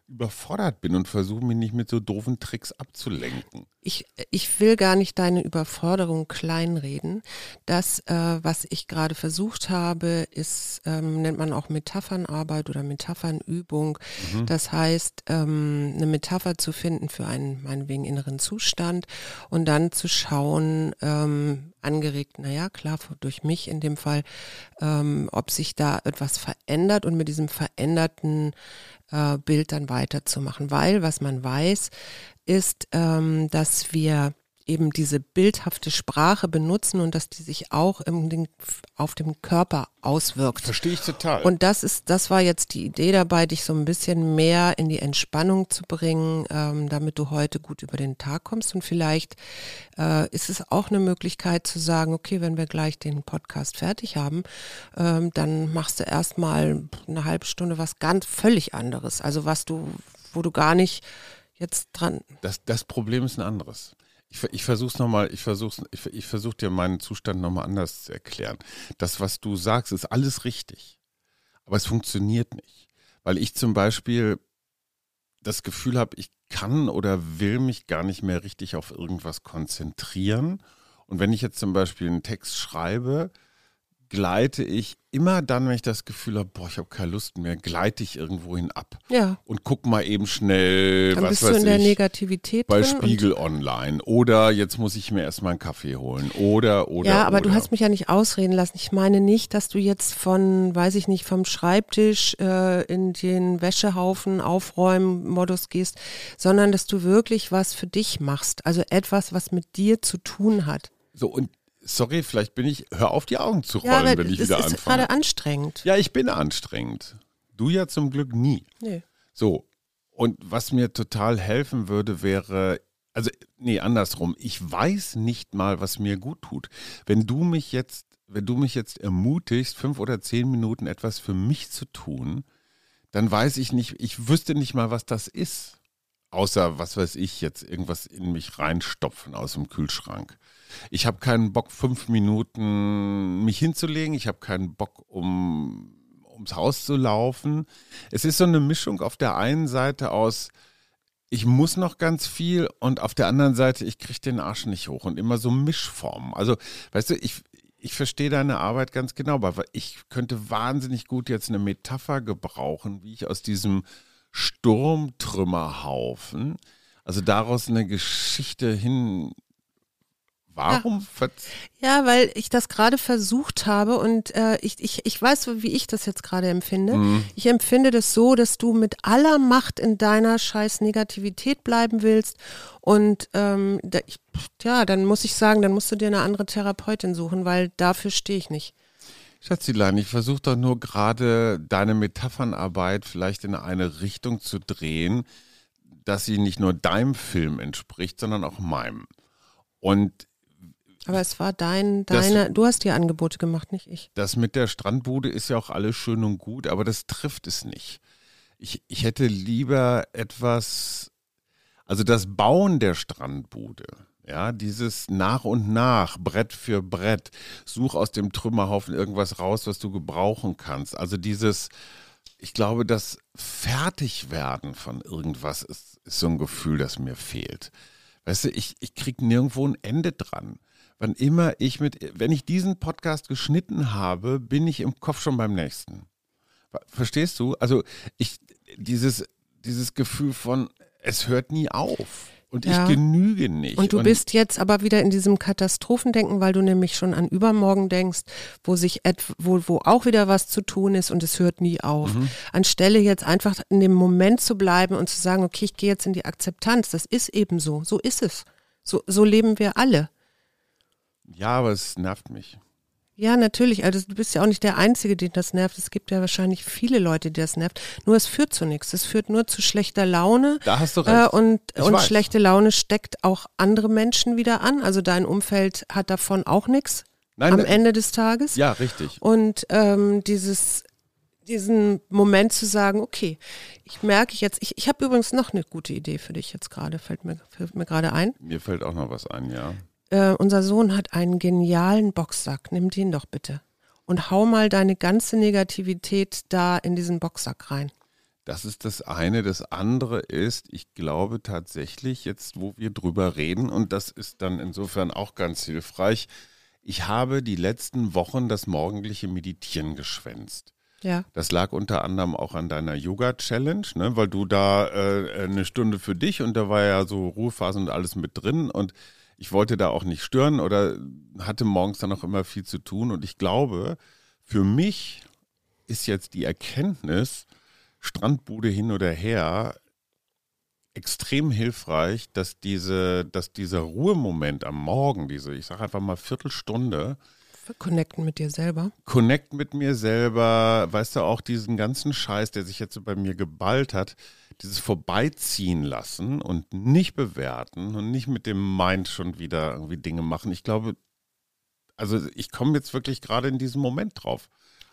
überfordert bin und versuche mich nicht mit so doofen Tricks abzulenken. Ich, ich will gar nicht deine Überforderung kleinreden. Das, äh, was ich gerade versucht habe, ist, ähm, nennt man auch Metaphernarbeit oder Metaphernübung. Mhm. Das heißt, ähm, eine Metapher zu finden für einen meinetwegen inneren Zustand und dann zu schauen, ähm, angeregt, naja, klar, durch mich in dem Fall, ähm, ob sich da etwas verändert und mit diesem veränderten äh, Bild dann weiterzumachen. Weil, was man weiß, ist, ähm, dass wir eben diese bildhafte Sprache benutzen und dass die sich auch im, auf dem Körper auswirkt. Verstehe ich total. Und das ist, das war jetzt die Idee dabei, dich so ein bisschen mehr in die Entspannung zu bringen, ähm, damit du heute gut über den Tag kommst. Und vielleicht äh, ist es auch eine Möglichkeit zu sagen, okay, wenn wir gleich den Podcast fertig haben, ähm, dann machst du erstmal eine halbe Stunde was ganz völlig anderes. Also was du, wo du gar nicht jetzt dran. Das, das Problem ist ein anderes. Ich, ich versuche es nochmal, ich versuche ich, ich versuch dir meinen Zustand nochmal anders zu erklären. Das, was du sagst, ist alles richtig. Aber es funktioniert nicht. Weil ich zum Beispiel das Gefühl habe, ich kann oder will mich gar nicht mehr richtig auf irgendwas konzentrieren. Und wenn ich jetzt zum Beispiel einen Text schreibe, gleite ich immer dann, wenn ich das Gefühl habe, boah, ich habe keine Lust mehr, gleite ich irgendwohin ab. Ja. Und guck mal eben schnell, dann was bist weiß du in ich, der Negativität bei Spiegel Online. Oder jetzt muss ich mir erstmal einen Kaffee holen. Oder, oder, Ja, aber oder. du hast mich ja nicht ausreden lassen. Ich meine nicht, dass du jetzt von, weiß ich nicht, vom Schreibtisch äh, in den Wäschehaufen aufräumen Modus gehst, sondern dass du wirklich was für dich machst. Also etwas, was mit dir zu tun hat. So, und sorry, vielleicht bin ich, hör auf die Augen zu rollen, ja, wenn ich wieder ist anfange. gerade anstrengend. Ja, ich bin anstrengend. Du ja zum Glück nie. Nee. So, und was mir total helfen würde, wäre, also, nee, andersrum. Ich weiß nicht mal, was mir gut tut. Wenn du mich jetzt, wenn du mich jetzt ermutigst, fünf oder zehn Minuten etwas für mich zu tun, dann weiß ich nicht, ich wüsste nicht mal, was das ist. Außer, was weiß ich, jetzt irgendwas in mich reinstopfen aus dem Kühlschrank. Ich habe keinen Bock, fünf Minuten mich hinzulegen. Ich habe keinen Bock, um ums Haus zu laufen. Es ist so eine Mischung auf der einen Seite aus, ich muss noch ganz viel und auf der anderen Seite, ich kriege den Arsch nicht hoch und immer so Mischformen. Also, weißt du, ich, ich verstehe deine Arbeit ganz genau, aber ich könnte wahnsinnig gut jetzt eine Metapher gebrauchen, wie ich aus diesem Sturmtrümmerhaufen, also daraus eine Geschichte hin Warum? Ja. ja, weil ich das gerade versucht habe und äh, ich, ich, ich weiß, wie ich das jetzt gerade empfinde. Mhm. Ich empfinde das so, dass du mit aller Macht in deiner scheiß Negativität bleiben willst und ähm, da, ich, ja, dann muss ich sagen, dann musst du dir eine andere Therapeutin suchen, weil dafür stehe ich nicht. Schatzilein, ich versuche doch nur gerade deine Metaphernarbeit vielleicht in eine Richtung zu drehen, dass sie nicht nur deinem Film entspricht, sondern auch meinem. Und aber es war dein, deine, das, du hast die Angebote gemacht, nicht ich. Das mit der Strandbude ist ja auch alles schön und gut, aber das trifft es nicht. Ich, ich hätte lieber etwas, also das Bauen der Strandbude, ja, dieses nach und nach, Brett für Brett, such aus dem Trümmerhaufen irgendwas raus, was du gebrauchen kannst. Also dieses, ich glaube, das Fertigwerden von irgendwas ist, ist so ein Gefühl, das mir fehlt. Weißt du, ich, ich kriege nirgendwo ein Ende dran wann immer ich mit, wenn ich diesen Podcast geschnitten habe, bin ich im Kopf schon beim nächsten. Verstehst du? Also ich, dieses, dieses Gefühl von, es hört nie auf. Und ja. ich genüge nicht. Und du und bist jetzt aber wieder in diesem Katastrophendenken, weil du nämlich schon an übermorgen denkst, wo sich wo, wo auch wieder was zu tun ist und es hört nie auf. Mhm. Anstelle jetzt einfach in dem Moment zu bleiben und zu sagen, okay, ich gehe jetzt in die Akzeptanz. Das ist eben so. So ist es. So, so leben wir alle. Ja, aber es nervt mich. Ja, natürlich. Also du bist ja auch nicht der Einzige, den das nervt. Es gibt ja wahrscheinlich viele Leute, die das nervt. Nur es führt zu nichts. Es führt nur zu schlechter Laune. Da hast du recht. Äh, und und schlechte Laune steckt auch andere Menschen wieder an. Also dein Umfeld hat davon auch nichts am ne, Ende des Tages. Ja, richtig. Und ähm, dieses diesen Moment zu sagen, okay, ich merke jetzt, ich, ich habe übrigens noch eine gute Idee für dich jetzt gerade, fällt mir, fällt mir gerade ein. Mir fällt auch noch was ein, ja äh, unser Sohn hat einen genialen Boxsack, nimm den doch bitte. Und hau mal deine ganze Negativität da in diesen Boxsack rein. Das ist das eine. Das andere ist, ich glaube tatsächlich, jetzt wo wir drüber reden, und das ist dann insofern auch ganz hilfreich, ich habe die letzten Wochen das morgendliche Meditieren geschwänzt. Ja. Das lag unter anderem auch an deiner Yoga-Challenge, ne, weil du da äh, eine Stunde für dich und da war ja so Ruhephase und alles mit drin und ich wollte da auch nicht stören oder hatte morgens dann auch immer viel zu tun. Und ich glaube, für mich ist jetzt die Erkenntnis, Strandbude hin oder her, extrem hilfreich, dass diese, dass dieser Ruhemoment am Morgen, diese, ich sage einfach mal Viertelstunde, Connecten mit dir selber. Connect mit mir selber, weißt du, auch diesen ganzen Scheiß, der sich jetzt so bei mir geballt hat, dieses Vorbeiziehen lassen und nicht bewerten und nicht mit dem Mind schon wieder irgendwie Dinge machen. Ich glaube, also ich komme jetzt wirklich gerade in diesem Moment drauf.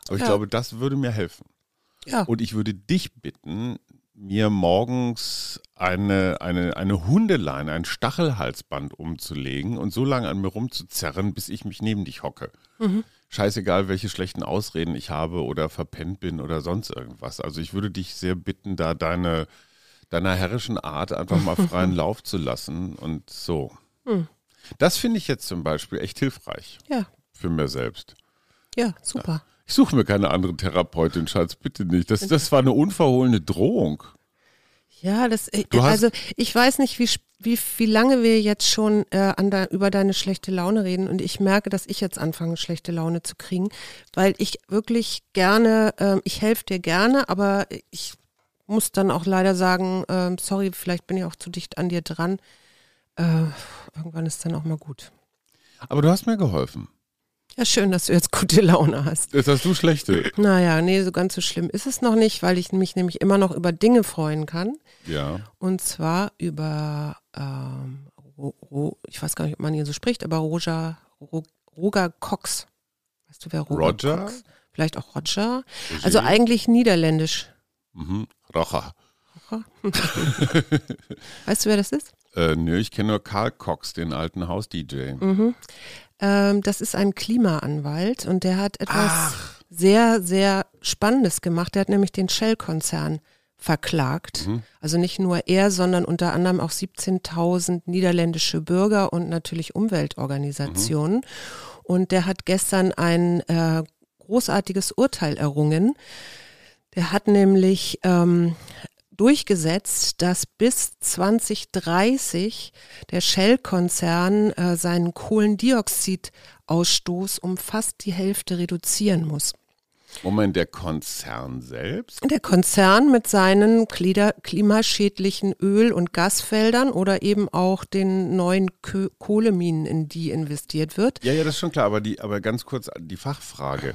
Aber ich ja. glaube, das würde mir helfen. Ja. Und ich würde dich bitten, mir morgens eine, eine, eine Hundeleine, ein Stachelhalsband umzulegen und so lange an mir rumzuzerren, bis ich mich neben dich hocke. Mhm. Scheißegal, welche schlechten Ausreden ich habe oder verpennt bin oder sonst irgendwas. Also ich würde dich sehr bitten, da deine, deiner herrischen Art einfach mal freien Lauf zu lassen und so. Mhm. Das finde ich jetzt zum Beispiel echt hilfreich. Ja. Für mir selbst. Ja, super. Ja. Ich suche mir keine andere Therapeutin, Schatz, bitte nicht. Das, das war eine unverhohlene Drohung. Ja, das, äh, also ich weiß nicht, wie, wie, wie lange wir jetzt schon äh, da, über deine schlechte Laune reden und ich merke, dass ich jetzt anfange, schlechte Laune zu kriegen, weil ich wirklich gerne, äh, ich helfe dir gerne, aber ich muss dann auch leider sagen, äh, sorry, vielleicht bin ich auch zu dicht an dir dran. Äh, irgendwann ist dann auch mal gut. Aber du hast mir geholfen. Ja, schön, dass du jetzt gute Laune hast. Jetzt hast du schlechte. Naja, nee, so ganz so schlimm ist es noch nicht, weil ich mich nämlich immer noch über Dinge freuen kann. Ja. Und zwar über, ähm, Ro, Ro, ich weiß gar nicht, ob man hier so spricht, aber Roger, Ro, Roger Cox. Weißt du, wer Roger, Roger? Cox? Vielleicht auch Roger. Roger. Also eigentlich niederländisch. Mhm. Rocher. Rocher? weißt du, wer das ist? Äh, nö, ich kenne nur Karl Cox, den alten Haus-DJ. Mhm. Ähm, das ist ein Klimaanwalt und der hat etwas Ach. sehr, sehr Spannendes gemacht. Der hat nämlich den Shell-Konzern verklagt. Mhm. Also nicht nur er, sondern unter anderem auch 17.000 niederländische Bürger und natürlich Umweltorganisationen. Mhm. Und der hat gestern ein äh, großartiges Urteil errungen. Der hat nämlich ähm, durchgesetzt, dass bis 2030 der Shell-Konzern äh, seinen Kohlendioxidausstoß um fast die Hälfte reduzieren muss. Moment, der Konzern selbst? Der Konzern mit seinen klimaschädlichen Öl- und Gasfeldern oder eben auch den neuen Kohleminen, in die investiert wird. Ja, ja, das ist schon klar, aber, die, aber ganz kurz die Fachfrage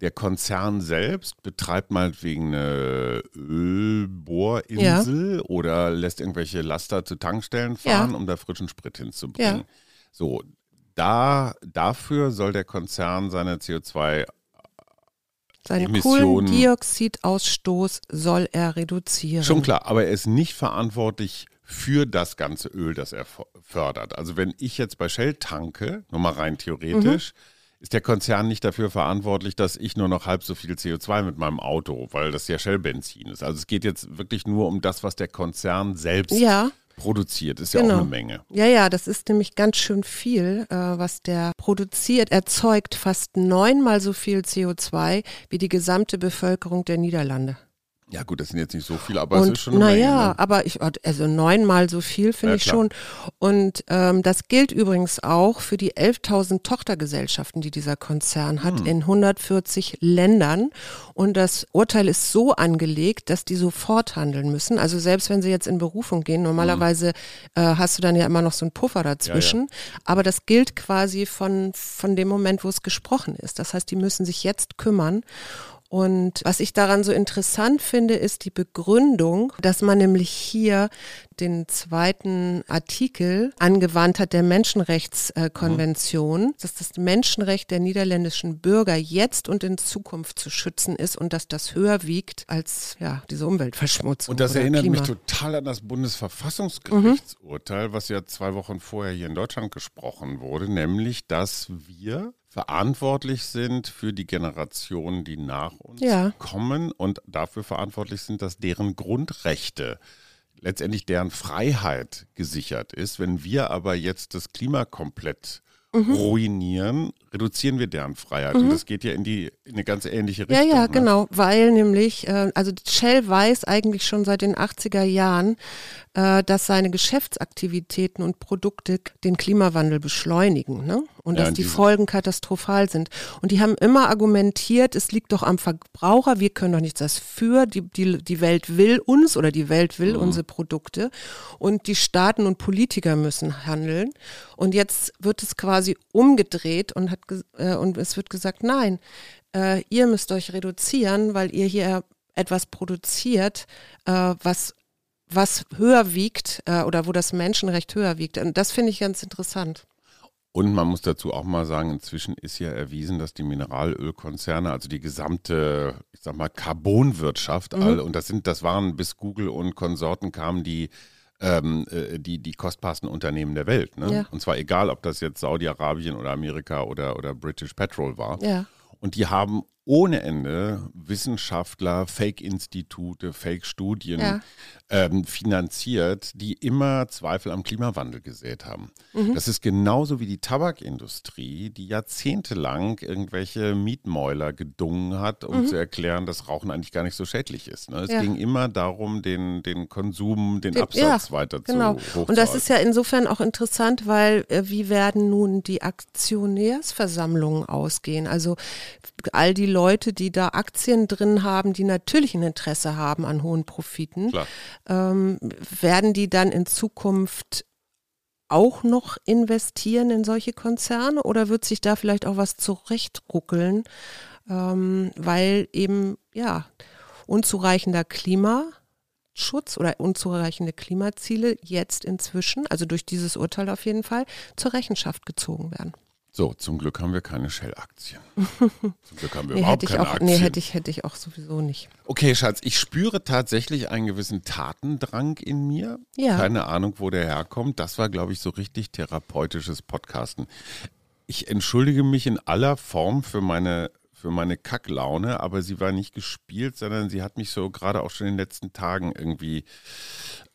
der Konzern selbst betreibt meinetwegen eine Ölbohrinsel ja. oder lässt irgendwelche Laster zu Tankstellen fahren, ja. um da frischen Sprit hinzubringen. Ja. So, da, dafür soll der Konzern seine CO2 seinen Kohlendioxidausstoß soll er reduzieren. Schon klar, aber er ist nicht verantwortlich für das ganze Öl, das er fördert. Also wenn ich jetzt bei Shell tanke, nur mal rein theoretisch, mhm ist der Konzern nicht dafür verantwortlich, dass ich nur noch halb so viel CO2 mit meinem Auto, weil das ja Shell-Benzin ist. Also es geht jetzt wirklich nur um das, was der Konzern selbst ja. produziert. Ist genau. ja auch genau. eine Menge. Ja, ja, das ist nämlich ganz schön viel, äh, was der produziert. Erzeugt fast neunmal so viel CO2 wie die gesamte Bevölkerung der Niederlande. Ja gut, das sind jetzt nicht so viele, aber und, es ist schon Naja, ne? aber ich, also neunmal so viel finde ja, ich schon. Und ähm, das gilt übrigens auch für die 11.000 Tochtergesellschaften, die dieser Konzern hat hm. in 140 Ländern. Und das Urteil ist so angelegt, dass die sofort handeln müssen. Also selbst wenn sie jetzt in Berufung gehen, normalerweise hm. äh, hast du dann ja immer noch so einen Puffer dazwischen. Ja, ja. Aber das gilt quasi von, von dem Moment, wo es gesprochen ist. Das heißt, die müssen sich jetzt kümmern. Und was ich daran so interessant finde, ist die Begründung, dass man nämlich hier den zweiten Artikel angewandt hat der Menschenrechtskonvention, mhm. dass das Menschenrecht der niederländischen Bürger jetzt und in Zukunft zu schützen ist und dass das höher wiegt als ja, diese Umweltverschmutzung. Und das erinnert Klima. mich total an das Bundesverfassungsgerichtsurteil, mhm. was ja zwei Wochen vorher hier in Deutschland gesprochen wurde, nämlich, dass wir verantwortlich sind für die Generationen, die nach uns ja. kommen und dafür verantwortlich sind, dass deren Grundrechte letztendlich deren Freiheit gesichert ist. Wenn wir aber jetzt das Klima komplett mhm. ruinieren, reduzieren wir deren Freiheit. Mhm. Und das geht ja in, die, in eine ganz ähnliche Richtung. Ja, ja, ne? genau, weil nämlich, äh, also Shell weiß eigentlich schon seit den 80er Jahren, äh, dass seine Geschäftsaktivitäten und Produkte den Klimawandel beschleunigen ne? und ja, dass die Folgen katastrophal sind. Und die haben immer argumentiert, es liegt doch am Verbraucher, wir können doch nichts dafür, die, die, die Welt will uns oder die Welt will mhm. unsere Produkte und die Staaten und Politiker müssen handeln. Und jetzt wird es quasi umgedreht und, hat, äh, und es wird gesagt, nein, äh, ihr müsst euch reduzieren, weil ihr hier etwas produziert, äh, was was höher wiegt äh, oder wo das Menschenrecht höher wiegt. Und das finde ich ganz interessant. Und man muss dazu auch mal sagen, inzwischen ist ja erwiesen, dass die Mineralölkonzerne, also die gesamte, ich sag mal, Carbonwirtschaft, mhm. all, und das sind, das waren bis Google und Konsorten kamen die ähm, äh, die, die kostbarsten Unternehmen der Welt. Ne? Ja. Und zwar egal, ob das jetzt Saudi-Arabien oder Amerika oder, oder British Petrol war. Ja. Und die haben ohne Ende Wissenschaftler, Fake-Institute, Fake-Studien ja. ähm, finanziert, die immer Zweifel am Klimawandel gesät haben. Mhm. Das ist genauso wie die Tabakindustrie, die jahrzehntelang irgendwelche Mietmäuler gedungen hat, um mhm. zu erklären, dass Rauchen eigentlich gar nicht so schädlich ist. Ne? Es ja. ging immer darum, den, den Konsum, den, den Absatz ja, weiter genau. zu Und das ist ja insofern auch interessant, weil äh, wie werden nun die Aktionärsversammlungen ausgehen? Also all die Leute, die da Aktien drin haben, die natürlich ein Interesse haben an hohen Profiten, ähm, werden die dann in Zukunft auch noch investieren in solche Konzerne oder wird sich da vielleicht auch was zurechtruckeln, ähm, weil eben ja unzureichender Klimaschutz oder unzureichende Klimaziele jetzt inzwischen, also durch dieses Urteil auf jeden Fall, zur Rechenschaft gezogen werden. So, zum Glück haben wir keine Shell-Aktien. zum Glück haben wir nee, überhaupt keine auch, Aktien. Nee, hätte ich, hätte ich auch sowieso nicht. Okay, Schatz, ich spüre tatsächlich einen gewissen Tatendrang in mir. Ja. Keine Ahnung, wo der herkommt. Das war, glaube ich, so richtig therapeutisches Podcasten. Ich entschuldige mich in aller Form für meine für meine Kacklaune, aber sie war nicht gespielt, sondern sie hat mich so gerade auch schon in den letzten Tagen irgendwie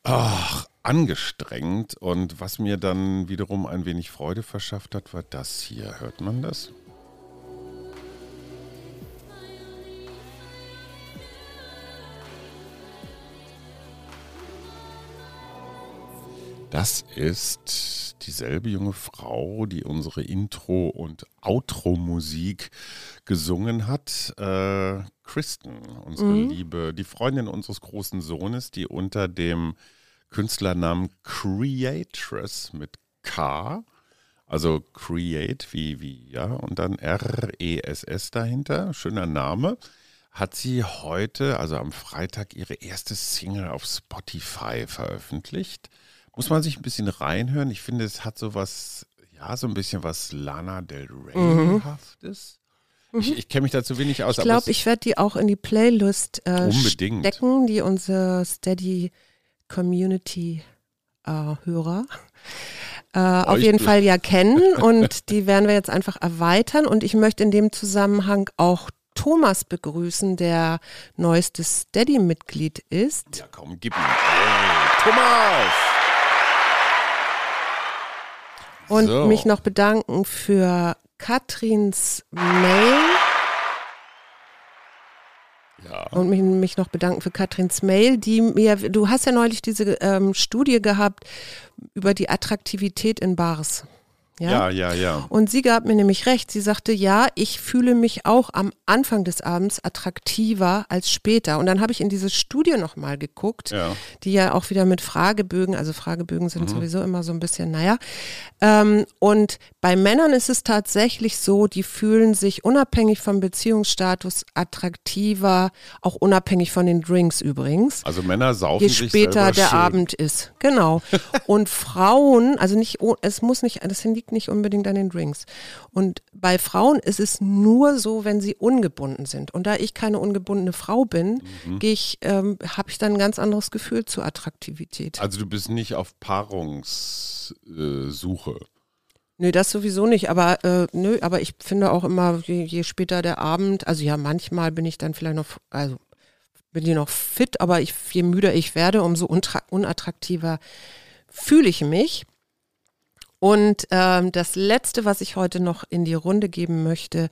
ach, angestrengt. Und was mir dann wiederum ein wenig Freude verschafft hat, war das hier. Hört man das? Das ist dieselbe junge Frau, die unsere Intro- und Outro-Musik gesungen hat. Äh, Kristen, unsere mhm. liebe, die Freundin unseres großen Sohnes, die unter dem Künstlernamen Creatress mit K, also Create wie, wie, ja, und dann R-E-S-S dahinter, schöner Name, hat sie heute, also am Freitag, ihre erste Single auf Spotify veröffentlicht. Muss man sich ein bisschen reinhören. Ich finde, es hat so was, ja, so ein bisschen was Lana Del Rey-haftes. Mhm. Ich, ich kenne mich dazu wenig aus. Ich glaube, ich werde die auch in die Playlist äh, stecken, die unsere Steady Community äh, Hörer äh, auf jeden Fall ja kennen und die werden wir jetzt einfach erweitern und ich möchte in dem Zusammenhang auch Thomas begrüßen, der neueste Steady-Mitglied ist. Ja, komm, gib ihm. Hey, Thomas! Und so. mich noch bedanken für Katrins Mail. Ja. Und mich, mich, noch bedanken für Katrins Mail, die mir, du hast ja neulich diese ähm, Studie gehabt über die Attraktivität in Bars. Ja? ja, ja, ja. Und sie gab mir nämlich recht. Sie sagte, ja, ich fühle mich auch am Anfang des Abends attraktiver als später. Und dann habe ich in diese Studie nochmal geguckt, ja. die ja auch wieder mit Fragebögen, also Fragebögen sind mhm. sowieso immer so ein bisschen, naja. Ähm, und bei Männern ist es tatsächlich so, die fühlen sich unabhängig vom Beziehungsstatus attraktiver, auch unabhängig von den Drinks übrigens. Also Männer saufen Je später der schön. Abend ist. Genau. Und Frauen, also nicht, es muss nicht, das liegt liegt nicht unbedingt an den Drinks. Und bei Frauen ist es nur so, wenn sie ungebunden sind. Und da ich keine ungebundene Frau bin, mhm. ich, ähm, habe ich dann ein ganz anderes Gefühl zur Attraktivität. Also du bist nicht auf Paarungssuche. Nö, das sowieso nicht, aber äh, nö, aber ich finde auch immer, je, je, später der Abend, also ja, manchmal bin ich dann vielleicht noch, also bin ich noch fit, aber ich, je müder ich werde, umso unattraktiver fühle ich mich. Und ähm, das Letzte, was ich heute noch in die Runde geben möchte,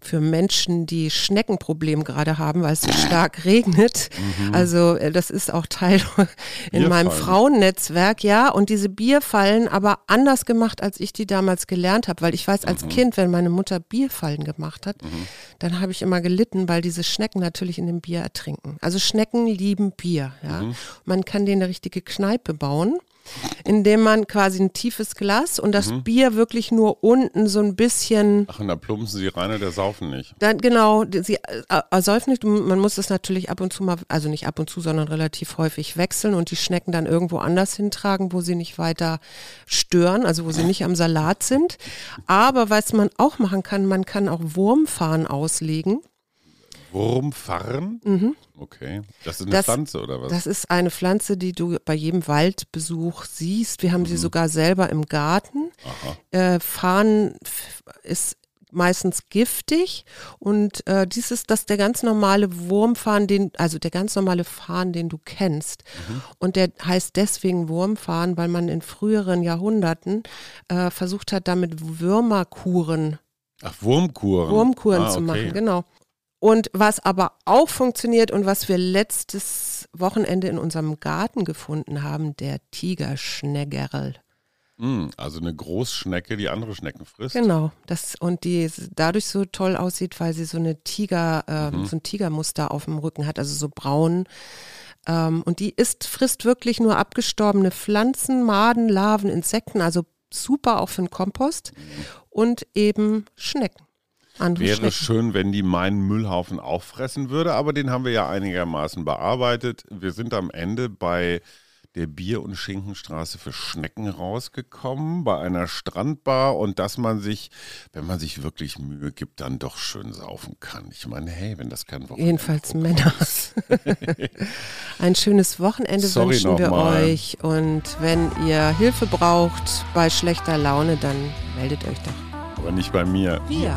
für Menschen, die Schneckenproblem gerade haben, weil es so stark regnet. Mhm. Also äh, das ist auch Teil in meinem Frauennetzwerk, ja. Und diese Bierfallen aber anders gemacht, als ich die damals gelernt habe, weil ich weiß als mhm. Kind, wenn meine Mutter Bierfallen gemacht hat, mhm. dann habe ich immer gelitten, weil diese Schnecken natürlich in dem Bier ertrinken. Also Schnecken lieben Bier, ja. Mhm. Man kann denen eine richtige Kneipe bauen indem man quasi ein tiefes Glas und das mhm. Bier wirklich nur unten so ein bisschen. Ach, und da plumpsen sie rein und der saufen nicht. Dann, genau, sie äh, äh, säufen nicht. Man muss das natürlich ab und zu mal, also nicht ab und zu, sondern relativ häufig wechseln und die Schnecken dann irgendwo anders hintragen, wo sie nicht weiter stören, also wo sie nicht am Salat sind. Aber was man auch machen kann, man kann auch Wurmfahren auslegen. Wurmfarren? Mhm. Okay. Das ist eine das, Pflanze oder was? Das ist eine Pflanze, die du bei jedem Waldbesuch siehst. Wir haben mhm. sie sogar selber im Garten. Äh, Farn ist meistens giftig und äh, dies ist das der ganz normale Wurmfarn, den also der ganz normale Farn, den du kennst mhm. und der heißt deswegen Wurmfarn, weil man in früheren Jahrhunderten äh, versucht hat, damit Würmerkuren Ach, Wurmkuren. Wurmkuren ah, zu machen, genau. Und was aber auch funktioniert und was wir letztes Wochenende in unserem Garten gefunden haben, der Tigerschnäggerl. Mm, also eine Großschnecke, die andere Schnecken frisst. Genau, das und die dadurch so toll aussieht, weil sie so eine Tiger, ähm, mhm. so ein Tigermuster auf dem Rücken hat, also so braun. Ähm, und die isst, frisst wirklich nur abgestorbene Pflanzen, Maden, Larven, Insekten, also super auch für den Kompost mhm. und eben Schnecken. Andere Wäre Schnecken. schön, wenn die meinen Müllhaufen auffressen würde, aber den haben wir ja einigermaßen bearbeitet. Wir sind am Ende bei der Bier- und Schinkenstraße für Schnecken rausgekommen, bei einer Strandbar und dass man sich, wenn man sich wirklich Mühe gibt, dann doch schön saufen kann. Ich meine, hey, wenn das kein Wochenende Jedenfalls Männer. Ein schönes Wochenende Sorry wünschen wir mal. euch und wenn ihr Hilfe braucht bei schlechter Laune, dann meldet euch doch. Aber nicht bei mir. Wir.